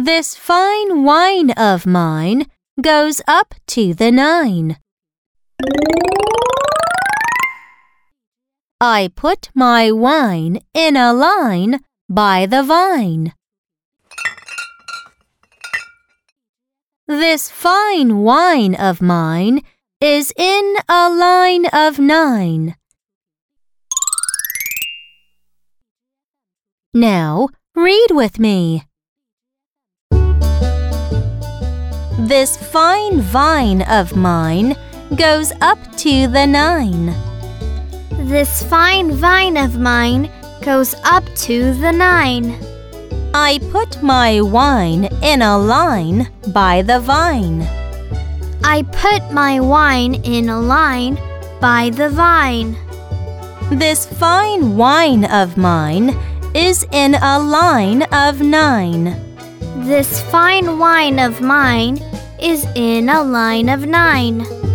This fine wine of mine goes up to the nine. I put my wine in a line by the vine. This fine wine of mine is in a line of nine. Now read with me. This fine vine of mine goes up to the nine. This fine vine of mine goes up to the nine. I put my wine in a line by the vine. I put my wine in a line by the vine. This fine wine of mine is in a line of nine. This fine wine of mine is in a line of nine.